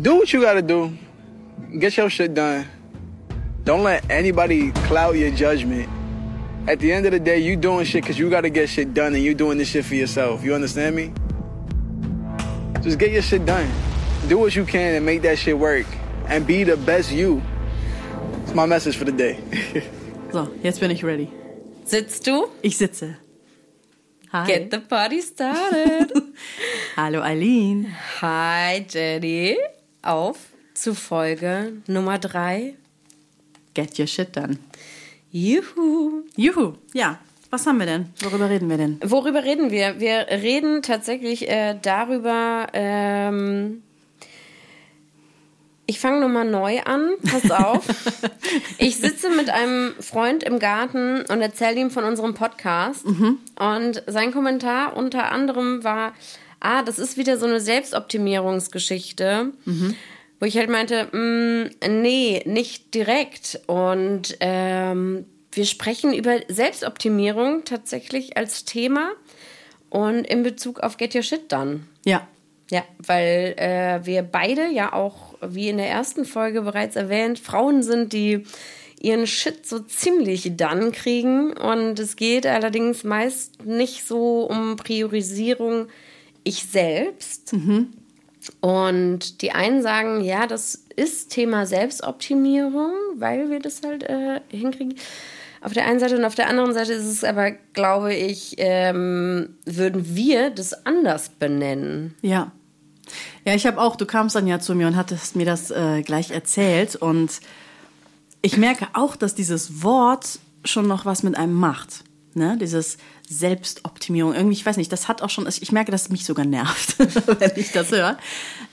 do what you gotta do. Get your shit done. Don't let anybody cloud your judgment. At the end of the day, you doing shit because you gotta get shit done and you doing this shit for yourself. You understand me? Just get your shit done. Do what you can and make that shit work. And be the best you. It's my message for the day. So, jetzt bin ich ready. Sitzt du? Ich sitze. Hi. Get the party started. Hallo Eileen. Hi Jenny. Auf zu Folge Nummer drei. Get your shit done. Juhu. Juhu. Ja. Was haben wir denn? Worüber reden wir denn? Worüber reden wir? Wir reden tatsächlich äh, darüber. Ähm, ich fange nochmal neu an. Pass auf. ich sitze mit einem Freund im Garten und erzähle ihm von unserem Podcast. Und sein Kommentar unter anderem war: Ah, das ist wieder so eine Selbstoptimierungsgeschichte. Wo ich halt meinte, mm, nee, nicht direkt. Und ähm, wir sprechen über Selbstoptimierung tatsächlich als Thema und in Bezug auf Get Your Shit Done. Ja. Ja, weil äh, wir beide ja auch, wie in der ersten Folge bereits erwähnt, Frauen sind, die ihren Shit so ziemlich dann kriegen. Und es geht allerdings meist nicht so um Priorisierung ich selbst. Und die einen sagen, ja, das ist Thema Selbstoptimierung, weil wir das halt äh, hinkriegen. Auf der einen Seite und auf der anderen Seite ist es aber, glaube ich, ähm, würden wir das anders benennen. Ja. Ja, ich habe auch, du kamst dann ja zu mir und hattest mir das äh, gleich erzählt und ich merke auch, dass dieses Wort schon noch was mit einem macht. Ne? Dieses Selbstoptimierung. Irgendwie, ich weiß nicht, das hat auch schon, ich merke, dass es mich sogar nervt, wenn ich das höre.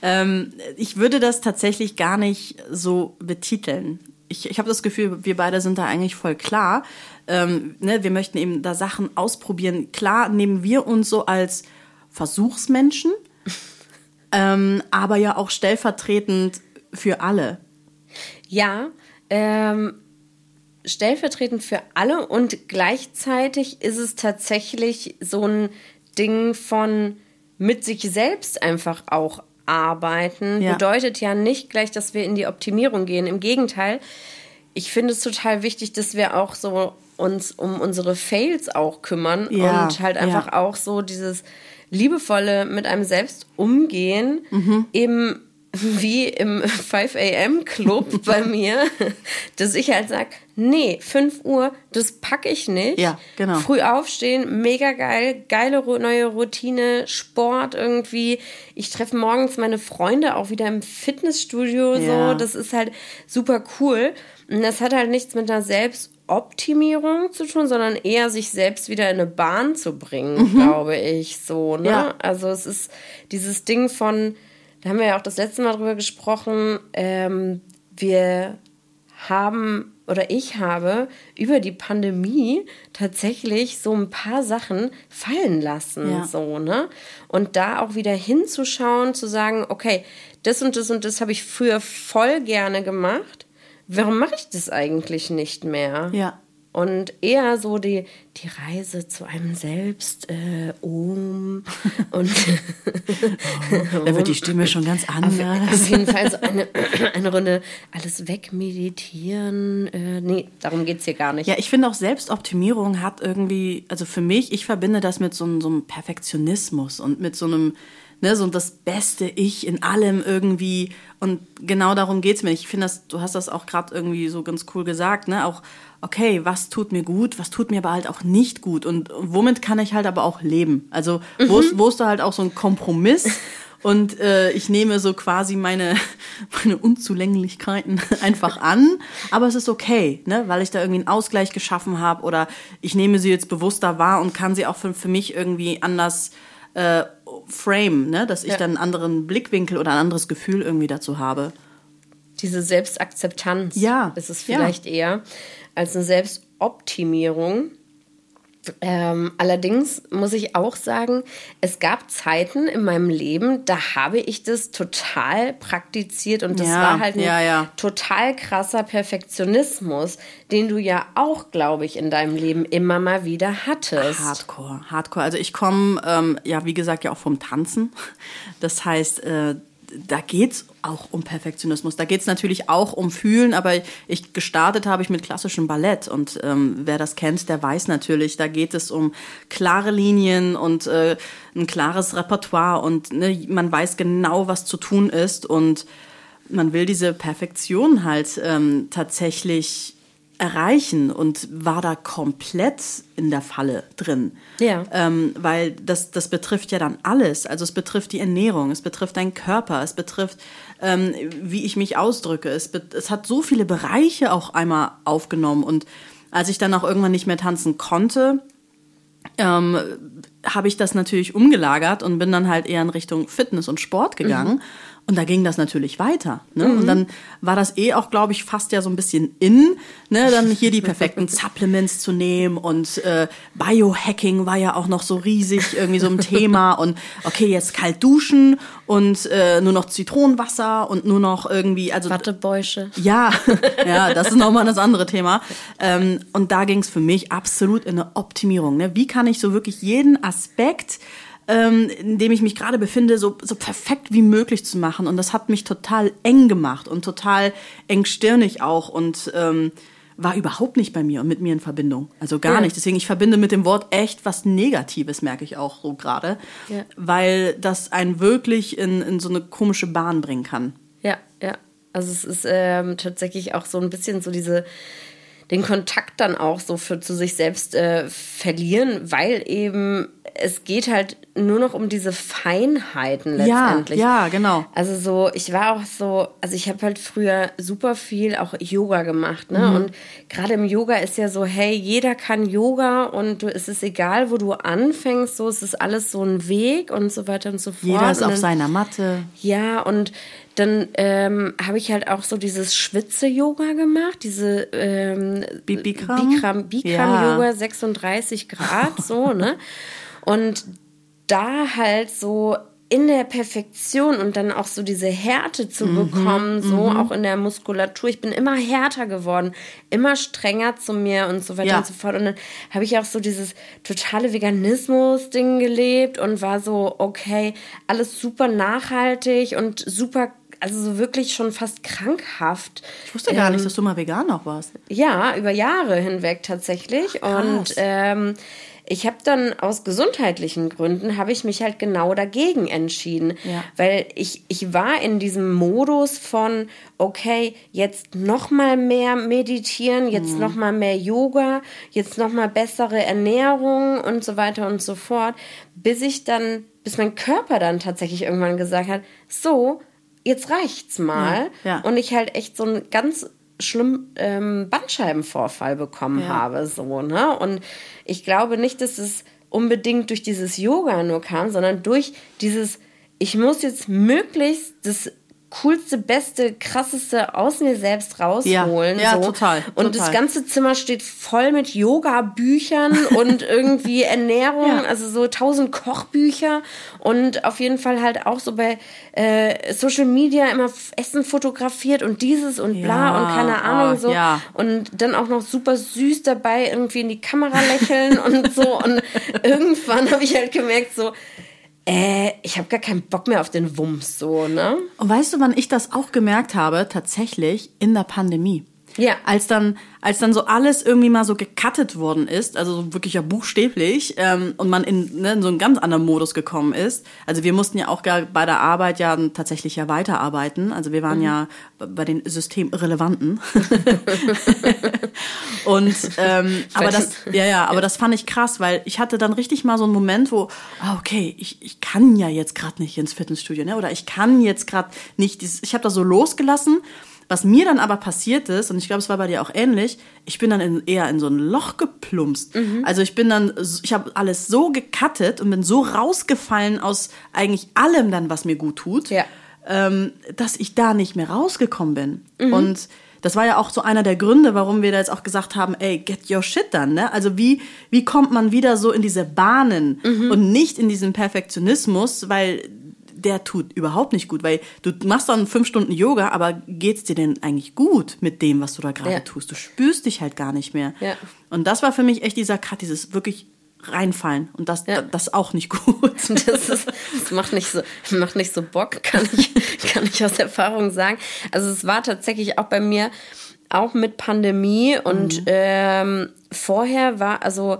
Ähm, ich würde das tatsächlich gar nicht so betiteln. Ich, ich habe das Gefühl, wir beide sind da eigentlich voll klar. Ähm, ne? Wir möchten eben da Sachen ausprobieren. Klar nehmen wir uns so als Versuchsmenschen, ähm, aber ja auch stellvertretend für alle. Ja, ähm, stellvertretend für alle und gleichzeitig ist es tatsächlich so ein Ding von mit sich selbst einfach auch arbeiten. Ja. Bedeutet ja nicht gleich, dass wir in die Optimierung gehen. Im Gegenteil, ich finde es total wichtig, dass wir auch so uns um unsere Fails auch kümmern Ja, und halt einfach ja. auch so dieses liebevolle mit einem selbst umgehen, Mhm. eben wie im 5 a.m. Club bei mir, dass ich halt sag, nee, 5 Uhr, das packe ich nicht. Ja, genau. Früh aufstehen, mega geil, geile neue Routine, Sport irgendwie. Ich treffe morgens meine Freunde auch wieder im Fitnessstudio, Ja. so, das ist halt super cool. Und das hat halt nichts mit einer Selbstoptimierung zu tun, sondern eher sich selbst wieder in eine Bahn zu bringen, glaube ich, so, ne? Mhm. Ja. Also es ist dieses Ding von, da haben wir ja auch das letzte Mal drüber gesprochen, ähm, wir haben oder ich habe über die Pandemie tatsächlich so ein paar Sachen fallen lassen, Ja. so, ne? Und da auch wieder hinzuschauen, zu sagen, okay, das und das und das habe ich früher voll gerne gemacht. Warum mache ich das eigentlich nicht mehr? Ja. Und eher so die, die Reise zu einem selbst äh, um und Da wird die Stimme schon ganz anders. auf jeden Fall so eine, eine Runde alles wegmeditieren. Äh, nee, darum geht es hier gar nicht. Ja, ich finde auch Selbstoptimierung hat irgendwie, also für mich, ich verbinde das mit so, so einem Perfektionismus und mit so einem, ne, so das beste Ich in allem irgendwie. Und genau darum geht's mir. Ich finde das, du hast das auch gerade irgendwie so ganz cool gesagt, ne? Auch, okay, was tut mir gut, was tut mir aber halt auch nicht gut und womit kann ich halt aber auch leben. Also, wo, ist, wo ist da halt auch so ein Kompromiss? Und äh, ich nehme so quasi meine, meine Unzulänglichkeiten einfach an. Aber es ist okay, ne? weil ich da irgendwie einen Ausgleich geschaffen habe oder ich nehme sie jetzt bewusster wahr und kann sie auch für, für mich irgendwie anders äh, frame, ne? dass ich Ja. dann einen anderen Blickwinkel oder ein anderes Gefühl irgendwie dazu habe. Diese Selbstakzeptanz Ja, ist es ja. vielleicht eher als eine Selbstoptimierung. Ähm, allerdings muss ich auch sagen, es gab Zeiten in meinem Leben, da habe ich das total praktiziert und das Ja, war halt ein ja, ja. total krasser Perfektionismus, den du ja auch, glaube ich, in deinem Leben immer mal wieder hattest. Hardcore, Hardcore. Also ich komme, ähm, ja, wie gesagt, ja auch vom Tanzen. Das heißt, äh, da geht's auch um Perfektionismus. Da geht's natürlich auch um Fühlen, aber ich gestartet habe ich mit klassischem Ballett und ähm, wer das kennt, der weiß natürlich, da geht es um klare Linien und äh, ein klares Repertoire und ne, man weiß genau, was zu tun ist und man will diese Perfektion halt ähm, tatsächlich erreichen und war da komplett in der Falle drin. Ja. Ähm, weil das, das betrifft ja dann alles. Also es betrifft die Ernährung, es betrifft deinen Körper, es betrifft, ähm, wie ich mich ausdrücke. Es, es hat so viele Bereiche auch einmal aufgenommen. Und als ich dann auch irgendwann nicht mehr tanzen konnte, ähm, habe ich das natürlich umgelagert und bin dann halt eher in Richtung Fitness und Sport gegangen. Mhm. Und da ging das natürlich weiter. Ne? Mhm. Und dann war das eh auch, glaube ich, fast ja so ein bisschen in, ne? dann hier die perfekten Supplements zu nehmen und äh, Biohacking war ja auch noch so riesig irgendwie so ein Thema und okay, jetzt kalt duschen und äh, nur noch Zitronenwasser und nur noch irgendwie, also Wattebäusche. Ja, ja, das ist nochmal das andere Thema. Ähm, und da ging es für mich absolut in eine Optimierung. Ne? Wie kann ich so wirklich jeden Aspekt ähm, in dem ich mich gerade befinde, so, so perfekt wie möglich zu machen. Und das hat mich total eng gemacht und total engstirnig auch und ähm, war überhaupt nicht bei mir und mit mir in Verbindung. Also gar ja. nicht. Deswegen, ich verbinde mit dem Wort echt was Negatives, merke ich auch so gerade. Ja. Weil das einen wirklich in, in so eine komische Bahn bringen kann. Ja, ja. Also es ist ähm, tatsächlich auch so ein bisschen so diese den Kontakt dann auch so für zu sich selbst äh, verlieren, weil eben es geht halt nur noch um diese Feinheiten letztendlich. Ja, ja, genau. Also so, ich war auch so, also ich habe halt früher super viel auch Yoga gemacht, ne? Mhm. Und gerade im Yoga ist ja so, hey, jeder kann Yoga und du, es ist egal, wo du anfängst, so es ist alles so ein Weg und so weiter und so fort. Jeder ist auf seiner Matte. Ja, und dann ähm, habe ich halt auch so dieses Schwitze-Yoga gemacht, diese ähm, Bikram, Bikram, Bikram ja. Yoga 36 Grad, so, ne? Und da halt so in der Perfektion und dann auch so diese Härte zu mhm, bekommen, so mhm. auch in der Muskulatur. Ich bin immer härter geworden, immer strenger zu mir und so weiter ja. und so fort. Und dann habe ich auch so dieses totale Veganismus-Ding gelebt und war so, okay, alles super nachhaltig und super also so wirklich schon fast krankhaft. Ich wusste gar ähm, nicht, dass du mal vegan noch warst. Ja, über Jahre hinweg tatsächlich. Ach, und ähm, ich habe dann aus gesundheitlichen Gründen habe ich mich halt genau dagegen entschieden, ja. weil ich ich war in diesem Modus von okay jetzt noch mal mehr meditieren, jetzt mhm. noch mal mehr Yoga, jetzt noch mal bessere Ernährung und so weiter und so fort, bis ich dann bis mein Körper dann tatsächlich irgendwann gesagt hat, so jetzt reicht's mal ja. Ja. und ich halt echt so ein ganz schlimm ähm, Bandscheibenvorfall bekommen ja. habe, so, ne? Und ich glaube nicht, dass es unbedingt durch dieses Yoga nur kam, sondern durch dieses, ich muss jetzt möglichst das coolste, beste, krasseste aus mir selbst rausholen. Ja, ja so. total. Und total. das ganze Zimmer steht voll mit Yoga-Büchern und irgendwie Ernährung, ja. also so tausend Kochbücher und auf jeden Fall halt auch so bei äh, Social Media immer Essen fotografiert und dieses und bla ja. und keine Ahnung oh, so. Ja. Und dann auch noch super süß dabei irgendwie in die Kamera lächeln und so. Und irgendwann habe ich halt gemerkt so, äh, ich habe gar keinen Bock mehr auf den Wumms so, ne? Und weißt du, wann ich das auch gemerkt habe? Tatsächlich in der Pandemie. Ja. Als dann, als dann so alles irgendwie mal so gecuttet worden ist, also so wirklich ja buchstäblich, ähm, und man in, ne, in so einen ganz anderen Modus gekommen ist. Also wir mussten ja auch gar bei der Arbeit ja tatsächlich ja weiterarbeiten. Also wir waren mhm. ja bei den Systemirrelevanten. und ähm, aber das, ja, ja, aber das fand ich krass, weil ich hatte dann richtig mal so einen Moment, wo, ah, okay, ich, ich kann ja jetzt gerade nicht ins Fitnessstudio, ne? Oder ich kann jetzt gerade nicht, dieses, ich habe das so losgelassen was mir dann aber passiert ist, und ich glaube, es war bei dir auch ähnlich, ich bin dann in, eher in so ein Loch geplumpst. Mhm. Also ich bin dann, ich habe alles so gecuttet und bin so rausgefallen aus eigentlich allem dann, was mir gut tut, ja. ähm, dass ich da nicht mehr rausgekommen bin. Mhm. Und das war ja auch so einer der Gründe, warum wir da jetzt auch gesagt haben, ey, get your shit dann, ne? Also wie, wie kommt man wieder so in diese Bahnen mhm. und nicht in diesen Perfektionismus, weil der tut überhaupt nicht gut, weil du machst dann fünf Stunden Yoga, aber geht's dir denn eigentlich gut mit dem, was du da gerade ja. tust? Du spürst dich halt gar nicht mehr. Ja. Und das war für mich echt dieser Cut, dieses wirklich reinfallen. Und das, ja. das auch nicht gut. Das, ist, das macht, nicht so, macht nicht so Bock, kann ich, kann ich aus Erfahrung sagen. Also es war tatsächlich auch bei mir, auch mit Pandemie und mhm. ähm, vorher war, also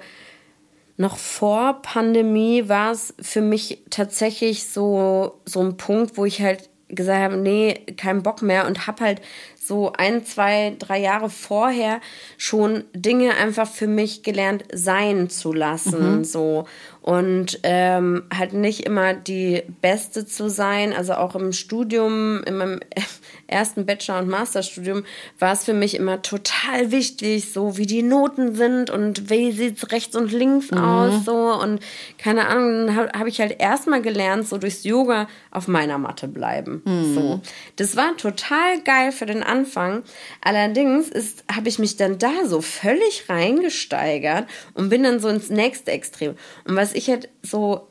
noch vor Pandemie war es für mich tatsächlich so, so ein Punkt, wo ich halt gesagt habe, nee, kein Bock mehr und habe halt so ein, zwei, drei Jahre vorher schon Dinge einfach für mich gelernt sein zu lassen. Mhm. So und ähm, halt nicht immer die Beste zu sein. Also auch im Studium, in meinem ersten Bachelor- und Masterstudium war es für mich immer total wichtig, so wie die Noten sind und wie sieht's rechts und links mhm. aus, so und keine Ahnung, dann habe hab ich halt erstmal gelernt, so durchs Yoga auf meiner Matte bleiben. Mhm. So. Das war total geil für den Anfang. Allerdings ist, habe ich mich dann da so völlig reingesteigert und bin dann so ins nächste Extrem. Und was was ich halt so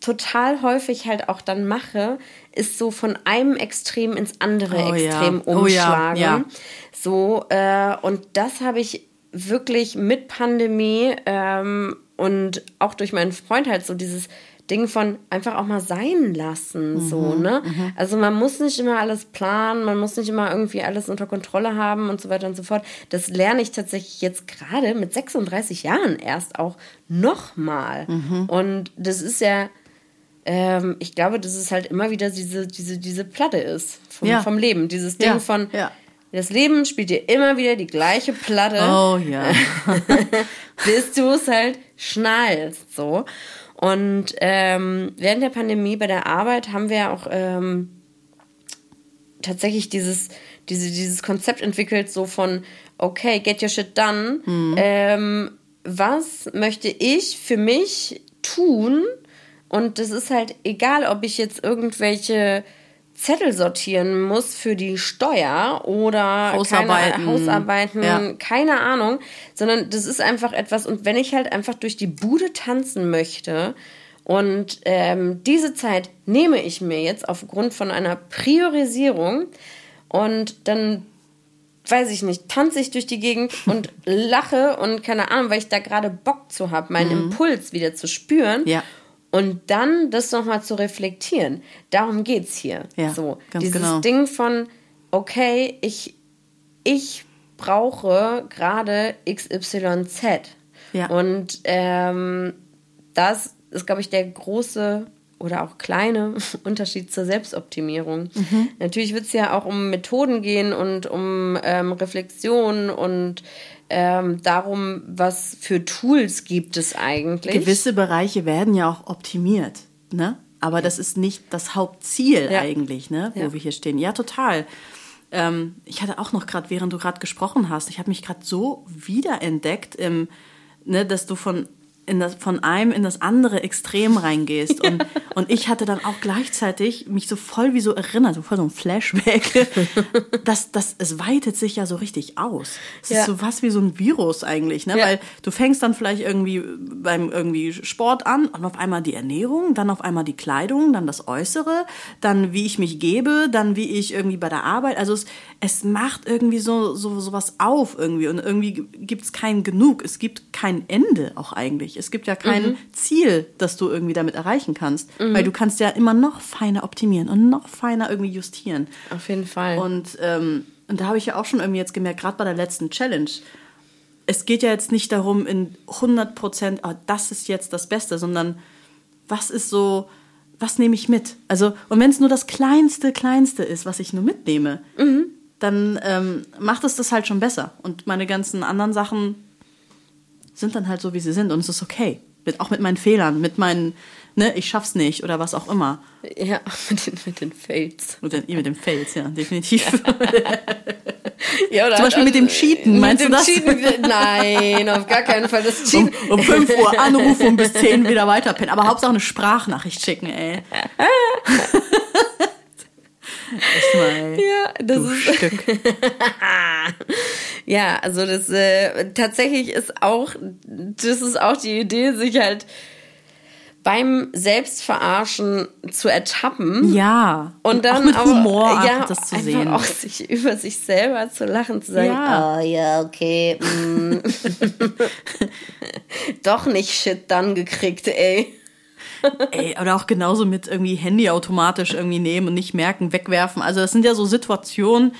total häufig halt auch dann mache, ist so von einem Extrem ins andere oh, Extrem ja. umschlagen. Oh, ja, ja. So, äh, und das habe ich wirklich mit Pandemie ähm, und auch durch meinen Freund halt so dieses Ding von einfach auch mal sein lassen, mhm, so, ne? Mhm. Also man muss nicht immer alles planen, man muss nicht immer irgendwie alles unter Kontrolle haben und so weiter und so fort. Das lerne ich tatsächlich jetzt gerade mit 36 Jahren erst auch nochmal. Mhm. Und das ist ja, ähm, ich glaube, dass es halt immer wieder diese, diese, diese Platte ist vom, ja. vom Leben. Dieses Ding ja. von, ja. Das Leben spielt dir immer wieder die gleiche Platte. Oh ja. bis du es halt schnallst, so. Und ähm, während der Pandemie bei der Arbeit haben wir auch ähm, tatsächlich dieses, diese, dieses Konzept entwickelt, so von, okay, get your shit done. Mhm. Ähm, was möchte ich für mich tun? Und das ist halt egal, ob ich jetzt irgendwelche Zettel sortieren muss für die Steuer oder Hausarbeiten, keine, Hausarbeiten ja. keine Ahnung, sondern das ist einfach etwas, und wenn ich halt einfach durch die Bude tanzen möchte und ähm, diese Zeit nehme ich mir jetzt aufgrund von einer Priorisierung und dann weiß ich nicht, tanze ich durch die Gegend und lache und keine Ahnung, weil ich da gerade Bock zu habe, meinen mhm. Impuls wieder zu spüren. Ja. Und dann das nochmal zu reflektieren. Darum geht es hier. Ja, so, dieses genau. Ding von, okay, ich, ich brauche gerade XYZ. Ja. Und ähm, das ist, glaube ich, der große oder auch kleine Unterschied zur Selbstoptimierung. Mhm. Natürlich wird es ja auch um Methoden gehen und um ähm, Reflexion und ähm, darum, was für Tools gibt es eigentlich. Gewisse Bereiche werden ja auch optimiert, ne? Aber ja. das ist nicht das Hauptziel ja. eigentlich, ne? Wo ja. wir hier stehen. Ja, total. Ähm, ich hatte auch noch gerade, während du gerade gesprochen hast, ich habe mich gerade so wiederentdeckt im, ne, dass du von in das, von einem in das andere Extrem reingehst. Und, ja. und ich hatte dann auch gleichzeitig mich so voll wie so erinnert, so voll so ein Flashback, dass das, es weitet sich ja so richtig aus. Es ja. ist so was wie so ein Virus eigentlich, ne? Ja. Weil du fängst dann vielleicht irgendwie beim irgendwie Sport an und auf einmal die Ernährung, dann auf einmal die Kleidung, dann das Äußere, dann wie ich mich gebe, dann wie ich irgendwie bei der Arbeit. Also es, es macht irgendwie so, so, so was auf irgendwie und irgendwie gibt es kein Genug. Es gibt kein Ende auch eigentlich. Es gibt ja kein mhm. Ziel, das du irgendwie damit erreichen kannst, mhm. weil du kannst ja immer noch feiner optimieren und noch feiner irgendwie justieren. Auf jeden Fall. Und, ähm, und da habe ich ja auch schon irgendwie jetzt gemerkt, gerade bei der letzten Challenge, es geht ja jetzt nicht darum, in 100 Prozent, oh, das ist jetzt das Beste, sondern was ist so, was nehme ich mit? Also, und wenn es nur das kleinste, kleinste ist, was ich nur mitnehme, mhm. dann ähm, macht es das halt schon besser. Und meine ganzen anderen Sachen sind dann halt so, wie sie sind und es ist okay. Mit, auch mit meinen Fehlern, mit meinen, ne, ich schaff's nicht oder was auch immer. Ja, mit den, mit den Fails. Mit den, mit den Fails, ja, definitiv. ja, oder Zum Beispiel mit dem Cheaten, meinst du das? Cheaten, nein, auf gar keinen Fall das Cheaten. Um, um 5 Uhr anrufen und bis 10 wieder weiterpennen. Aber Hauptsache eine Sprachnachricht schicken, ey. Mal, ja, das ist Stück. ja, also das äh, tatsächlich ist auch, das ist auch die Idee, sich halt beim Selbstverarschen zu ertappen. Ja. Und dann auch mit Humor auch, ja, das zu sehen. auch sich über sich selber zu lachen, zu sagen, ja. oh ja, okay. Mm. Doch nicht Shit dann gekriegt, ey. Ey, oder auch genauso mit irgendwie Handy automatisch irgendwie nehmen und nicht merken, wegwerfen. Also das sind ja so Situationen,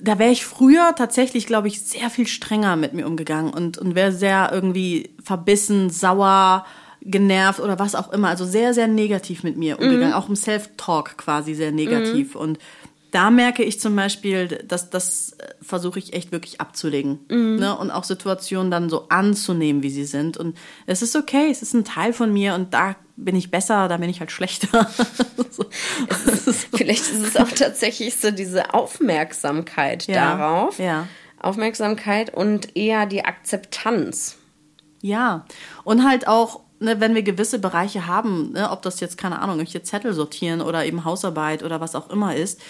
da wäre ich früher tatsächlich, glaube ich, sehr viel strenger mit mir umgegangen und, und wäre sehr irgendwie verbissen, sauer, genervt oder was auch immer. Also sehr, sehr negativ mit mir umgegangen. Mhm. Auch im Self-Talk quasi sehr negativ. Mhm. Und da merke ich zum Beispiel, dass das äh, versuche ich echt wirklich abzulegen. Mhm. Ne? Und auch Situationen dann so anzunehmen, wie sie sind. Und es ist okay, es ist ein Teil von mir und da bin ich besser, da bin ich halt schlechter. so. ist, vielleicht ist es auch tatsächlich so diese Aufmerksamkeit ja, darauf. Ja. Aufmerksamkeit und eher die Akzeptanz. Ja, und halt auch ne, wenn wir gewisse Bereiche haben, ne, ob das jetzt, keine Ahnung, irgendwelche Zettel sortieren oder eben Hausarbeit oder was auch immer ist,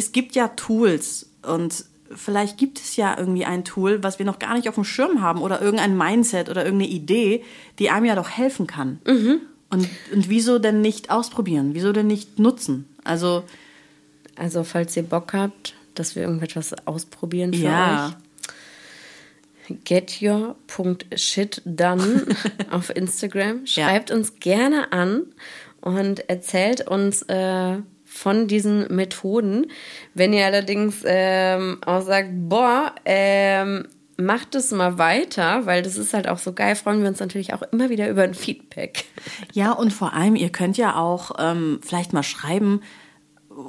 es gibt ja Tools und vielleicht gibt es ja irgendwie ein Tool, was wir noch gar nicht auf dem Schirm haben oder irgendein Mindset oder irgendeine Idee, die einem ja doch helfen kann. Mhm. Und, und wieso denn nicht ausprobieren? Wieso denn nicht nutzen? Also, also falls ihr Bock habt, dass wir irgendetwas ausprobieren für ja. euch, getyour.shit done auf Instagram. Schreibt ja. uns gerne an und erzählt uns äh, von diesen Methoden. Wenn ihr allerdings ähm, auch sagt, boah, ähm, macht es mal weiter, weil das ist halt auch so geil, freuen wir uns natürlich auch immer wieder über ein Feedback. Ja, und vor allem, ihr könnt ja auch ähm, vielleicht mal schreiben,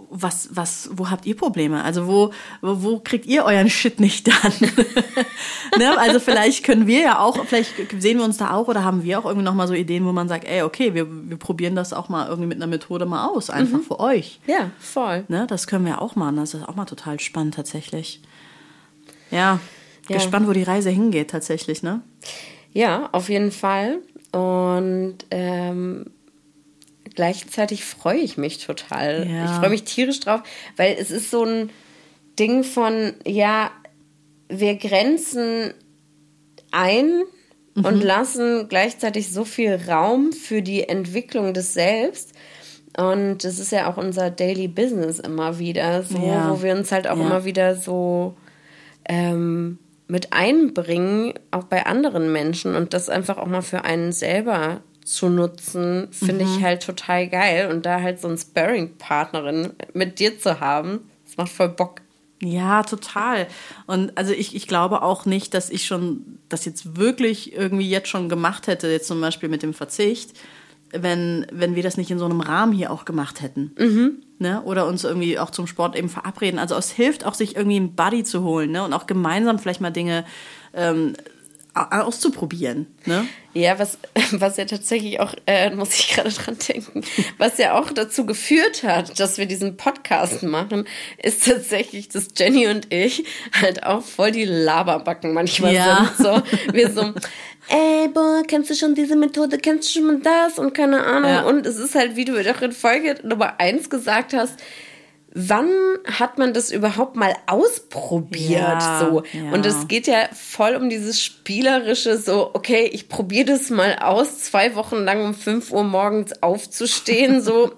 was, was, wo habt ihr Probleme? Also wo, wo, wo kriegt ihr euren Shit nicht dann? ne? Also vielleicht können wir ja auch, vielleicht sehen wir uns da auch oder haben wir auch irgendwie nochmal so Ideen, wo man sagt, ey, okay, wir, wir probieren das auch mal irgendwie mit einer Methode mal aus, einfach mhm. für euch. Ja, voll. Ne? Das können wir auch machen. Das ist auch mal total spannend tatsächlich. Ja, ja. gespannt, wo die Reise hingeht tatsächlich, ne? Ja, auf jeden Fall. Und ähm, gleichzeitig freue ich mich total. Ja. Ich freue mich tierisch drauf, weil es ist so ein Ding von, ja, wir grenzen ein mhm. und lassen gleichzeitig so viel Raum für die Entwicklung des Selbst. Und das ist ja auch unser Daily Business immer wieder, so, ja. wo wir uns halt auch ja. immer wieder so ähm, mit einbringen, auch bei anderen Menschen und das einfach auch mal für einen selber zu nutzen, finde mhm. ich halt total geil. Und da halt so eine Sparring-Partnerin mit dir zu haben, das macht voll Bock. Ja, total. Und also ich, ich glaube auch nicht, dass ich schon das jetzt wirklich irgendwie jetzt schon gemacht hätte, jetzt zum Beispiel mit dem Verzicht, wenn, wenn wir das nicht in so einem Rahmen hier auch gemacht hätten. Mhm. Ne? Oder uns irgendwie auch zum Sport eben verabreden. Also es hilft auch, sich irgendwie einen Buddy zu holen ne? und auch gemeinsam vielleicht mal Dinge ähm, auszuprobieren. Ne? Ja, was, was ja tatsächlich auch, äh, muss ich gerade dran denken, was ja auch dazu geführt hat, dass wir diesen Podcast machen, ist tatsächlich, dass Jenny und ich halt auch voll die Laberbacken manchmal ja. sind. So, wir so, ey, boah, kennst du schon diese Methode, kennst du schon das und keine Ahnung. Ja. Und es ist halt, wie du doch in Folge Nummer eins gesagt hast, wann hat man das überhaupt mal ausprobiert ja, so ja. und es geht ja voll um dieses spielerische so okay ich probiere das mal aus zwei Wochen lang um 5 Uhr morgens aufzustehen so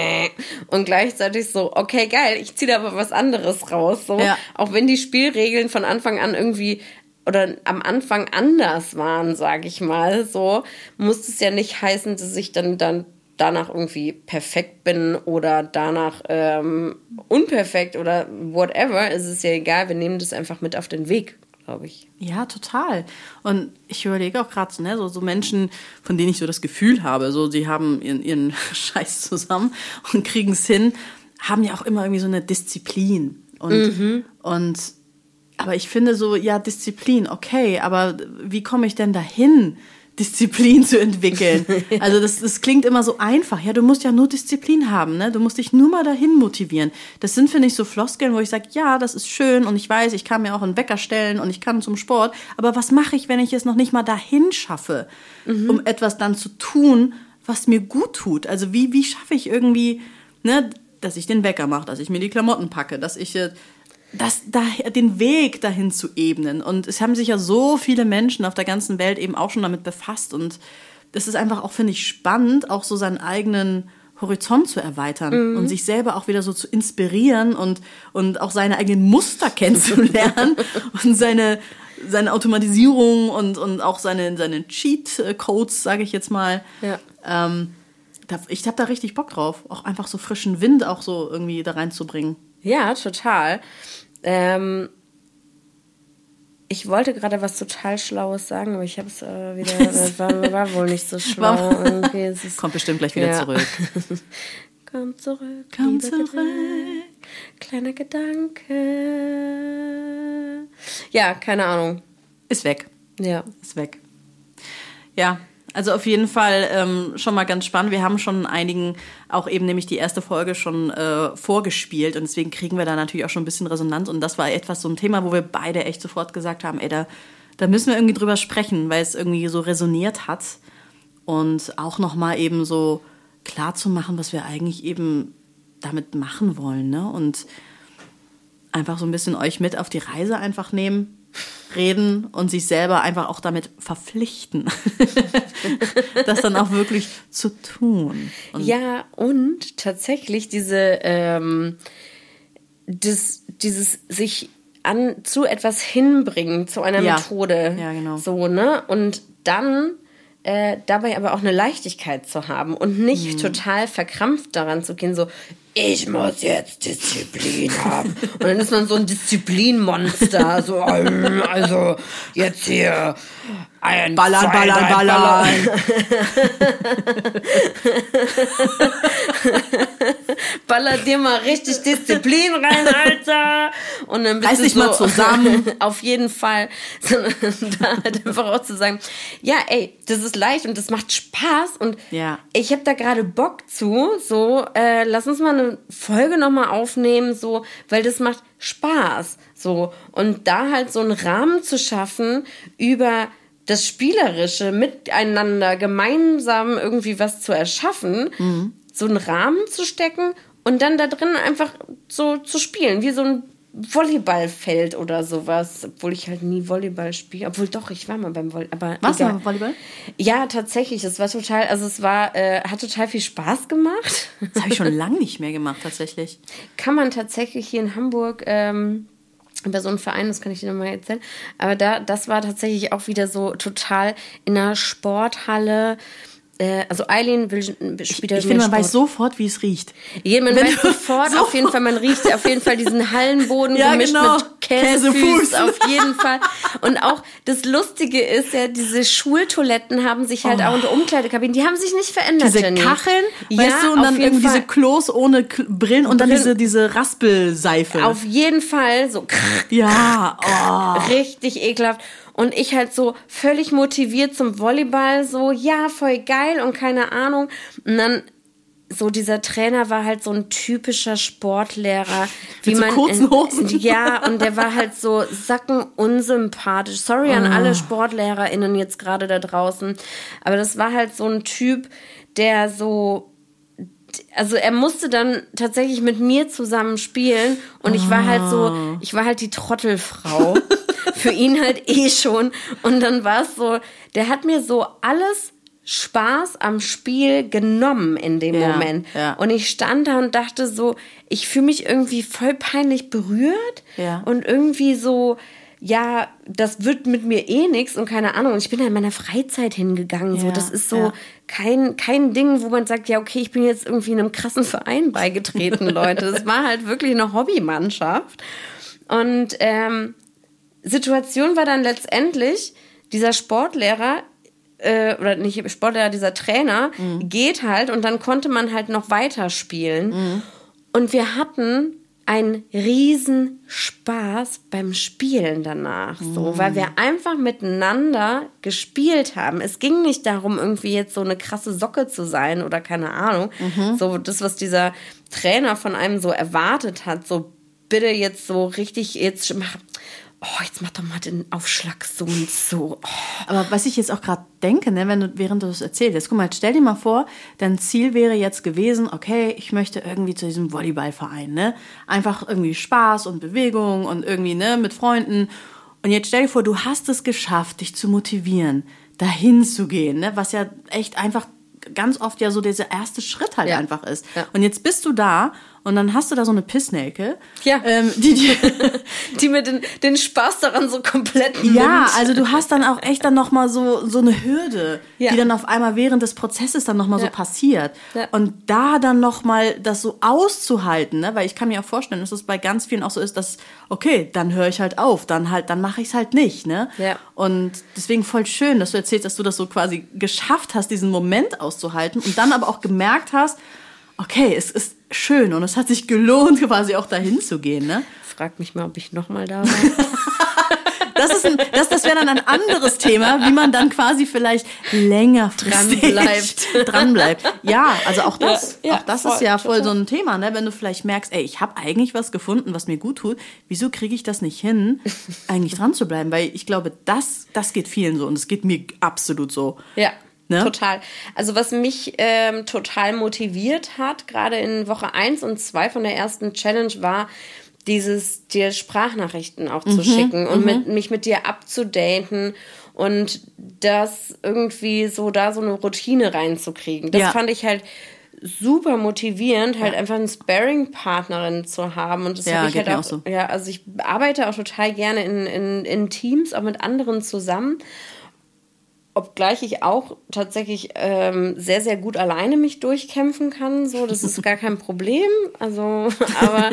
und gleichzeitig so okay geil ich ziehe da aber was anderes raus so ja. auch wenn die Spielregeln von Anfang an irgendwie oder am Anfang anders waren, sage ich mal, so muss es ja nicht heißen, dass ich dann dann danach irgendwie perfekt bin oder danach ähm, unperfekt oder whatever, ist es ja egal, wir nehmen das einfach mit auf den Weg, glaube ich. Ja, total. Und ich überlege auch gerade so, ne, so, so Menschen, von denen ich so das Gefühl habe, so sie haben ihren, ihren Scheiß zusammen und kriegen es hin, haben ja auch immer irgendwie so eine Disziplin. Und, mhm. und aber ich finde so, ja, Disziplin, okay, aber wie komme ich denn dahin? Disziplin zu entwickeln. Also das, das klingt immer so einfach. Ja, du musst ja nur Disziplin haben, ne? Du musst dich nur mal dahin motivieren. Das sind, finde ich, so Floskeln, wo ich sage, ja, das ist schön und ich weiß, ich kann mir auch einen Wecker stellen und ich kann zum Sport. Aber was mache ich, wenn ich es noch nicht mal dahin schaffe, mhm. um etwas dann zu tun, was mir gut tut? Also wie, wie schaffe ich irgendwie, ne, dass ich den Wecker mache, dass ich mir die Klamotten packe, dass ich äh, das, da, den Weg dahin zu ebnen. Und es haben sich ja so viele Menschen auf der ganzen Welt eben auch schon damit befasst. Und das ist einfach auch, finde ich, spannend, auch so seinen eigenen Horizont zu erweitern mhm. und sich selber auch wieder so zu inspirieren und, und auch seine eigenen Muster kennenzulernen und seine, seine Automatisierung und, und auch seine, seine Cheat-Codes, sage ich jetzt mal. Ja. Ähm, ich habe da richtig Bock drauf, auch einfach so frischen Wind auch so irgendwie da reinzubringen. Ja, total. Ähm, ich wollte gerade was total Schlaues sagen, aber ich habe es äh, wieder, das war, war wohl nicht so schlau. Ist Kommt bestimmt gleich wieder Ja. zurück. Komm zurück, Komm zurück. Gedanke, kleiner Gedanke. Ja, keine Ahnung. Ist weg. Ja. Ist weg. Ja, also auf jeden Fall ähm, schon mal ganz spannend. Wir haben schon einigen auch eben nämlich die erste Folge schon äh, vorgespielt und deswegen kriegen wir da natürlich auch schon ein bisschen Resonanz und das war etwas so ein Thema, wo wir beide echt sofort gesagt haben, ey, da, da müssen wir irgendwie drüber sprechen, weil es irgendwie so resoniert hat und auch nochmal eben so klar zu machen, was wir eigentlich eben damit machen wollen, ne? Und einfach so ein bisschen euch mit auf die Reise einfach nehmen, reden und sich selber einfach auch damit verpflichten, das dann auch wirklich zu tun. Und Ja, und tatsächlich diese, ähm, das, dieses sich an zu etwas hinbringen, zu einer Ja. Methode. Ja, genau. So, ne? Und dann äh, dabei aber auch eine Leichtigkeit zu haben und nicht Mhm. total verkrampft daran zu gehen, so, ich muss jetzt Disziplin haben. Und dann ist man so ein Disziplinmonster, so, ähm, also jetzt hier ein, Ballern, zwei, ballern, drei, ballern. baller dir mal richtig Disziplin rein, Alter. Und dann bist Reiß du dich so, mal zusammen. Auf jeden Fall. Da halt einfach auch zu sagen, ja, ey, das ist leicht und das macht Spaß und Ja. ich habe da gerade Bock zu. So, äh, lass uns mal eine Folge nochmal aufnehmen, so, weil das macht Spaß. So. Und da halt so einen Rahmen zu schaffen über das Spielerische miteinander gemeinsam irgendwie was zu erschaffen, Mhm. so einen Rahmen zu stecken und dann da drin einfach so zu spielen, wie so ein Volleyballfeld oder sowas, obwohl ich halt nie Volleyball spiele. Obwohl doch, ich war mal beim Volleyball. Aber Warst du mal beim Volleyball? Ja, tatsächlich. Es war total, also es war, äh, hat total viel Spaß gemacht. Das habe ich schon lange nicht mehr gemacht, tatsächlich. Kann man tatsächlich hier in Hamburg ähm, über so einen Verein, das kann ich dir nochmal erzählen. Aber da, das war tatsächlich auch wieder so total in einer Sporthalle. Äh, also Eileen will spielt Ich ja finde, mehr man weiß Sport. sofort, wie es riecht. Ja, man Wenn weiß sofort, so- auf jeden Fall, man riecht auf jeden Fall diesen Hallenboden Ja, gemischt genau. mit Käsefuß, Käsefuß. auf jeden Fall. Und auch das Lustige ist ja, diese Schultoiletten haben sich halt auch unter Umkleidekabinen, die haben sich nicht verändert, Oh. Diese Jenny. Kacheln, ja, weißt du, und dann irgendwie Fall. diese Klos ohne K Brillen und dann Brillen. diese, diese Raspelseife. Auf jeden Fall so ja, oh. richtig ekelhaft. Und ich halt so völlig motiviert zum Volleyball, so, ja, voll geil und keine Ahnung. Und dann so dieser Trainer war halt so ein typischer Sportlehrer, wie Mit so man kurzen Hosen. ja und der war halt so sacken unsympathisch. Sorry an Ah. alle SportlehrerInnen jetzt gerade da draußen, aber das war halt so ein Typ, der so also er musste dann tatsächlich mit mir zusammen spielen und ich war halt so, ich war halt die Trottelfrau. Für ihn halt eh schon. Und dann war es so, der hat mir so alles Spaß am Spiel genommen in dem Ja, Moment. ja. Und ich stand da und dachte so, ich fühle mich irgendwie voll peinlich berührt Ja. und irgendwie so, ja, das wird mit mir eh nix und keine Ahnung. Und ich bin da in meiner Freizeit hingegangen. So, Ja, das ist so ja. kein, kein Ding, wo man sagt, ja, okay, ich bin jetzt irgendwie einem krassen Verein beigetreten, Leute. Das war halt wirklich eine Hobbymannschaft. Und ähm, Situation war dann letztendlich, dieser Sportlehrer, äh, oder nicht Sportlehrer, dieser Trainer, geht halt und dann konnte man halt noch weiterspielen. Und wir hatten einen riesen Spaß beim Spielen danach, so, weil wir einfach miteinander gespielt haben. Es ging nicht darum, irgendwie jetzt so eine krasse Socke zu sein oder keine Ahnung. So das, was dieser Trainer von einem so erwartet hat, so bitte jetzt so richtig, jetzt mach, oh, jetzt mach doch mal den Aufschlag so und so. Oh. Aber was ich jetzt auch gerade denke, ne, wenn du, während du das erzählst, jetzt guck mal, stell dir mal vor, dein Ziel wäre jetzt gewesen, okay, ich möchte irgendwie zu diesem Volleyballverein, ne? Einfach irgendwie Spaß und Bewegung und irgendwie, ne, mit Freunden. Und jetzt stell dir vor, du hast es geschafft, dich zu motivieren, dahin zu gehen, ne? Was ja echt einfach ganz oft ja so dieser erste Schritt halt Ja. einfach ist. Ja. Und jetzt bist du da Und dann hast du da so eine Pissnelke, Ja. ähm, die, die Die mir den, den Spaß daran so komplett Ja, nimmt. also du hast dann auch echt dann nochmal so, so eine Hürde, Ja. die dann auf einmal während des Prozesses dann nochmal Ja. so passiert. Ja. Und da dann nochmal das so auszuhalten, ne? weil ich kann mir auch vorstellen, dass es bei ganz vielen auch so ist, dass, okay, dann höre ich halt auf, dann halt, dann mache ich es halt nicht. Ne? Ja. Und deswegen voll schön, dass du erzählst, dass du das so quasi geschafft hast, diesen Moment auszuhalten und dann aber auch gemerkt hast, okay, es ist schön und es hat sich gelohnt, quasi auch dahin zu gehen. Ne? Frag mich mal, ob ich nochmal da war. Das, ist ein, das, das wäre dann ein anderes Thema, wie man dann quasi vielleicht längerfristig Dranbleibt. dranbleibt. Ja, also auch das, Ja, ja, auch das voll, ist ja voll total. so ein Thema, ne? wenn du vielleicht merkst, ey, ich habe eigentlich was gefunden, was mir gut tut. Wieso kriege ich das nicht hin, eigentlich dran zu bleiben? Weil ich glaube, das, das geht vielen so und es geht mir absolut so. Ja. Ne? Total. Also was mich ähm, total motiviert hat, gerade in Woche 1 und 2 von der ersten Challenge, war dieses dir Sprachnachrichten auch Mhm, zu schicken und mit, mich mit dir abzudaten und das irgendwie so da so eine Routine reinzukriegen. Das Ja. fand ich halt super motivierend, halt einfach eine Sparring-Partnerin zu haben. Und das Ja, habe ich halt auch, auch so. ja, also ich arbeite auch total gerne in, in, in Teams, auch mit anderen zusammen. Obgleich ich auch tatsächlich ähm, sehr, sehr gut alleine mich durchkämpfen kann. So, das ist gar kein Problem. Also, aber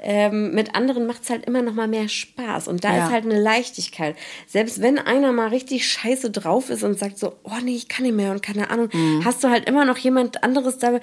ähm, mit anderen macht es halt immer noch mal mehr Spaß. Und da Ja. ist halt eine Leichtigkeit. Selbst wenn einer mal richtig scheiße drauf ist und sagt so, oh nee, ich kann nicht mehr und keine Ahnung, Mhm. hast du halt immer noch jemand anderes da,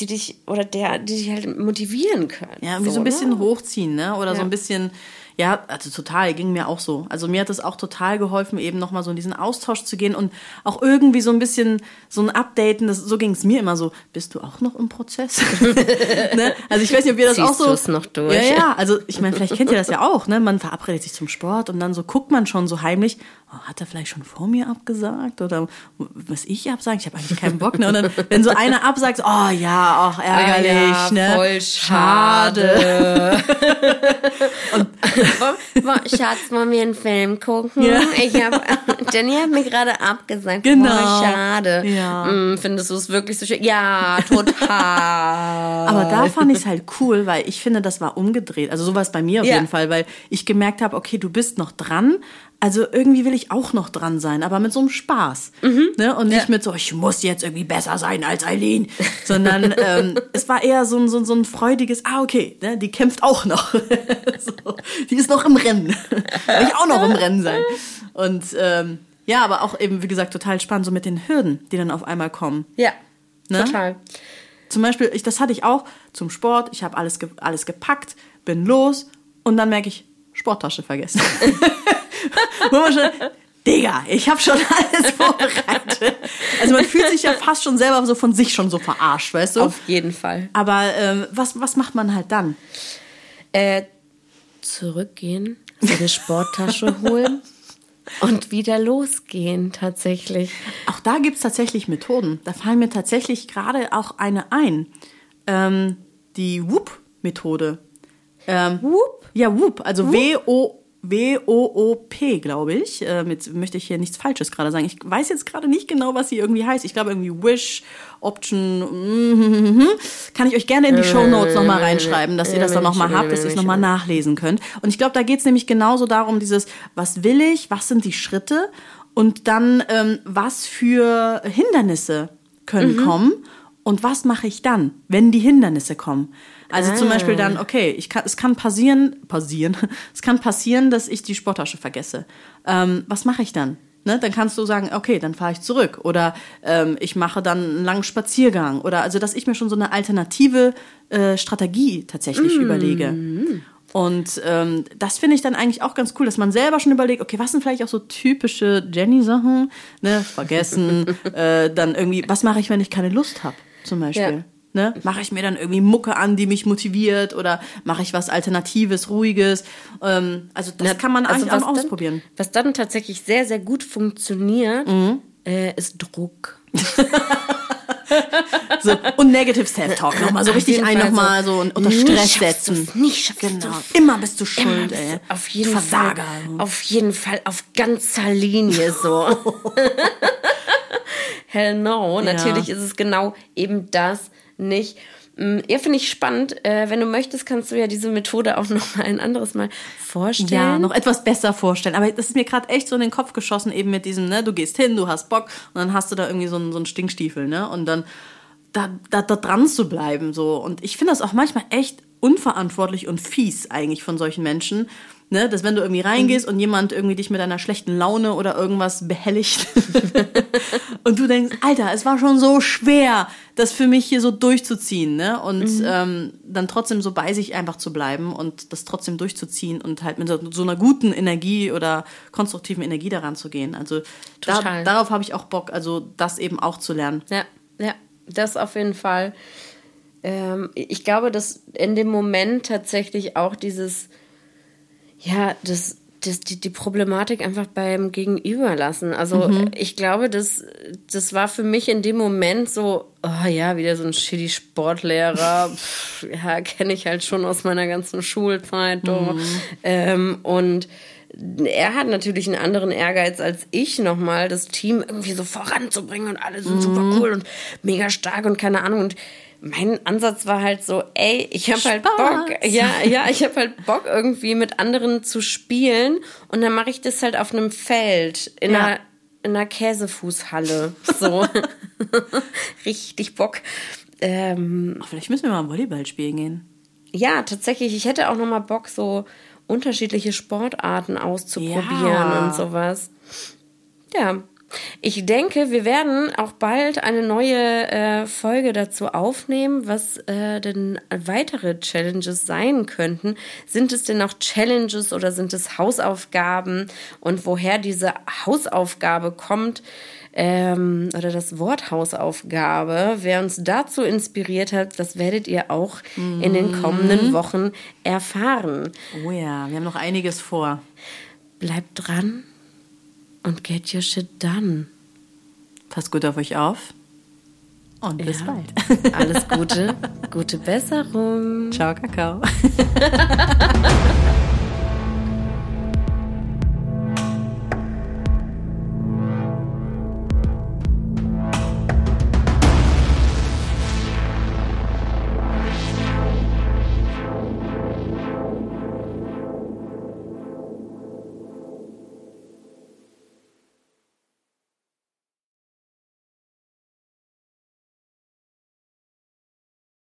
die dich oder der, die dich halt motivieren können. Ja, irgendwie so, ein ne? bisschen hochziehen, ne? Oder so Ja. ein bisschen, ja, also total, ging mir auch so. Also mir hat es auch total geholfen, eben nochmal so in diesen Austausch zu gehen und auch irgendwie so ein bisschen so ein Updaten, das, so ging es mir immer so, bist du auch noch im Prozess? ne? Also ich weiß nicht, ob ihr das Ziehst auch so. du es noch durch? Ja, ja, also ich meine, vielleicht kennt ihr das ja auch, ne? Man verabredet sich zum Sport und dann so guckt man schon so heimlich, hat er vielleicht schon vor mir abgesagt? Oder was ich absage? Ich habe eigentlich keinen Bock, ne? Und dann, wenn so einer absagt, oh ja, auch ärgerlich, Ah ja, ne? voll schade. Wollen- Schatz, wollen wir einen Film gucken? Ja. Ich hab, Jenny hat mir gerade abgesagt. Genau. Voll schade. Ja. Mm, findest du es wirklich so schön? Ja, total. Aber da fand ich es halt cool, weil ich finde, das war umgedreht. Also sowas bei mir auf Ja. jeden Fall, weil ich gemerkt habe, okay, du bist noch dran. Also irgendwie will ich auch noch dran sein, aber mit so einem Spaß. Ne? Und nicht Ja. mit so, ich muss jetzt irgendwie besser sein als Eileen. Sondern ähm, es war eher so ein, so, ein- so ein freudiges, ah, okay, ne? die kämpft auch noch. so, die ist noch im Rennen. will ich auch noch im Rennen sein. Und ähm, ja, aber auch eben, wie gesagt, total spannend, so mit den Hürden, die dann auf einmal kommen. Ja, Ne? total. Zum Beispiel, ich, das hatte ich auch zum Sport. Ich habe alles, ge alles gepackt, bin los und dann merke ich, Sporttasche vergessen. Wo man schon, Digga, ich habe schon alles vorbereitet. Also man fühlt sich ja fast schon selber so von sich schon so verarscht, weißt du? Auf jeden Fall. Aber ähm, was, was macht man halt dann? Äh, zurückgehen, seine Sporttasche holen und wieder losgehen, tatsächlich. Auch da gibt's tatsächlich Methoden. Da fallen mir tatsächlich gerade auch eine ein. Ähm, die Whoop-Methode. Ähm, Whoop? Ja, Whoop. Also W-O- W-O-O-P, glaube ich. Ähm, jetzt möchte ich hier nichts Falsches gerade sagen. Ich weiß jetzt gerade nicht genau, was sie irgendwie heißt. Ich glaube irgendwie Wish, Option. mhm. Kann ich euch gerne in die Show Notes nochmal reinschreiben, dass ihr das dann nochmal habt, dass ihr es nochmal nachlesen könnt. Und ich glaube, da geht's nämlich genauso darum, dieses, was will ich, was sind die Schritte und dann, ähm, was für Hindernisse können kommen und was mache ich dann, wenn die Hindernisse kommen. Also zum Beispiel dann, okay, ich kann, es kann passieren, passieren, es kann passieren, dass ich die Sporttasche vergesse. Ähm, was mache ich dann? Ne, dann kannst du sagen, okay, dann fahre ich zurück oder ähm, ich mache dann einen langen Spaziergang oder also, dass ich mir schon so eine alternative äh, Strategie tatsächlich überlege. Und ähm, das finde ich dann eigentlich auch ganz cool, dass man selber schon überlegt, okay, was sind vielleicht auch so typische Jenny-Sachen, ne, vergessen, äh, dann irgendwie, was mache ich, wenn ich keine Lust habe, zum Beispiel. Ja. Ne? Mache ich mir dann irgendwie Mucke an, die mich motiviert oder mache ich was Alternatives, Ruhiges? Ähm, also das kann man eigentlich was auch ausprobieren. Dann, was dann tatsächlich sehr, sehr gut funktioniert, Mhm. äh, ist Druck. So, und Negative Self-Talk nochmal so richtig ein nochmal so, so, unter Stress setzen. nie schaffst Genau. Immer bist du schuld, bist ey. Auf jeden Versager. Fall. Auf jeden Fall auf ganzer Linie so. Hell no. Natürlich ist es genau eben das nicht. Mm, ja, finde ich spannend. Äh, wenn du möchtest, kannst du ja diese Methode auch noch mal ein anderes Mal vorstellen. Ja, noch etwas besser vorstellen. Aber das ist mir gerade echt so in den Kopf geschossen, eben mit diesem, ne, du gehst hin, du hast Bock und dann hast du da irgendwie so einen, so einen Stinkstiefel, ne? Und dann da, da, da dran zu bleiben. so. Und ich finde das auch manchmal echt unverantwortlich und fies eigentlich von solchen Menschen, Ne, dass wenn du irgendwie reingehst mhm. und jemand irgendwie dich mit einer schlechten Laune oder irgendwas behelligt und du denkst, Alter, es war schon so schwer, das für mich hier so durchzuziehen, ne? Und mhm. ähm, dann trotzdem so bei sich einfach zu bleiben und das trotzdem durchzuziehen und halt mit so, so einer guten Energie oder konstruktiven Energie daran zu gehen. Also da, darauf habe ich auch Bock, also das eben auch zu lernen. Ja, ja, das auf jeden Fall. Ähm, ich glaube, dass in dem Moment tatsächlich auch dieses ja, das, das, die, die Problematik einfach beim Gegenüber lassen. Also mhm. ich glaube, das, das war für mich in dem Moment so, oh ja, wieder so ein shitty Sportlehrer. Pff, ja, kenne ich halt schon aus meiner ganzen Schulzeit. Mhm. Ähm, und er hat natürlich einen anderen Ehrgeiz als ich nochmal, das Team irgendwie so voranzubringen und alle sind mhm. super cool und mega stark und keine Ahnung. Und mein Ansatz war halt so, ey, ich habe halt Bock, ja, ja, ich habe halt Bock irgendwie mit anderen zu spielen und dann mache ich das halt auf einem Feld in ja. einer in einer Käsefußhalle, so richtig Bock. Ähm, Ach, vielleicht müssen wir mal Volleyball spielen gehen. Ja, tatsächlich. Ich hätte auch noch mal Bock, so unterschiedliche Sportarten auszuprobieren ja. und sowas. Ja, ich denke, wir werden auch bald eine neue äh, Folge dazu aufnehmen, was äh, denn weitere Challenges sein könnten. Sind es denn auch Challenges oder sind es Hausaufgaben? Und woher diese Hausaufgabe kommt, ähm, oder das Wort Hausaufgabe, wer uns dazu inspiriert hat, das werdet ihr auch mhm. in den kommenden Wochen erfahren. Oh ja, wir haben noch einiges vor. Bleibt dran und get your shit done. Passt gut auf euch auf. Und bis ja. bald. Alles Gute, gute Besserung. Ciao, Kakao.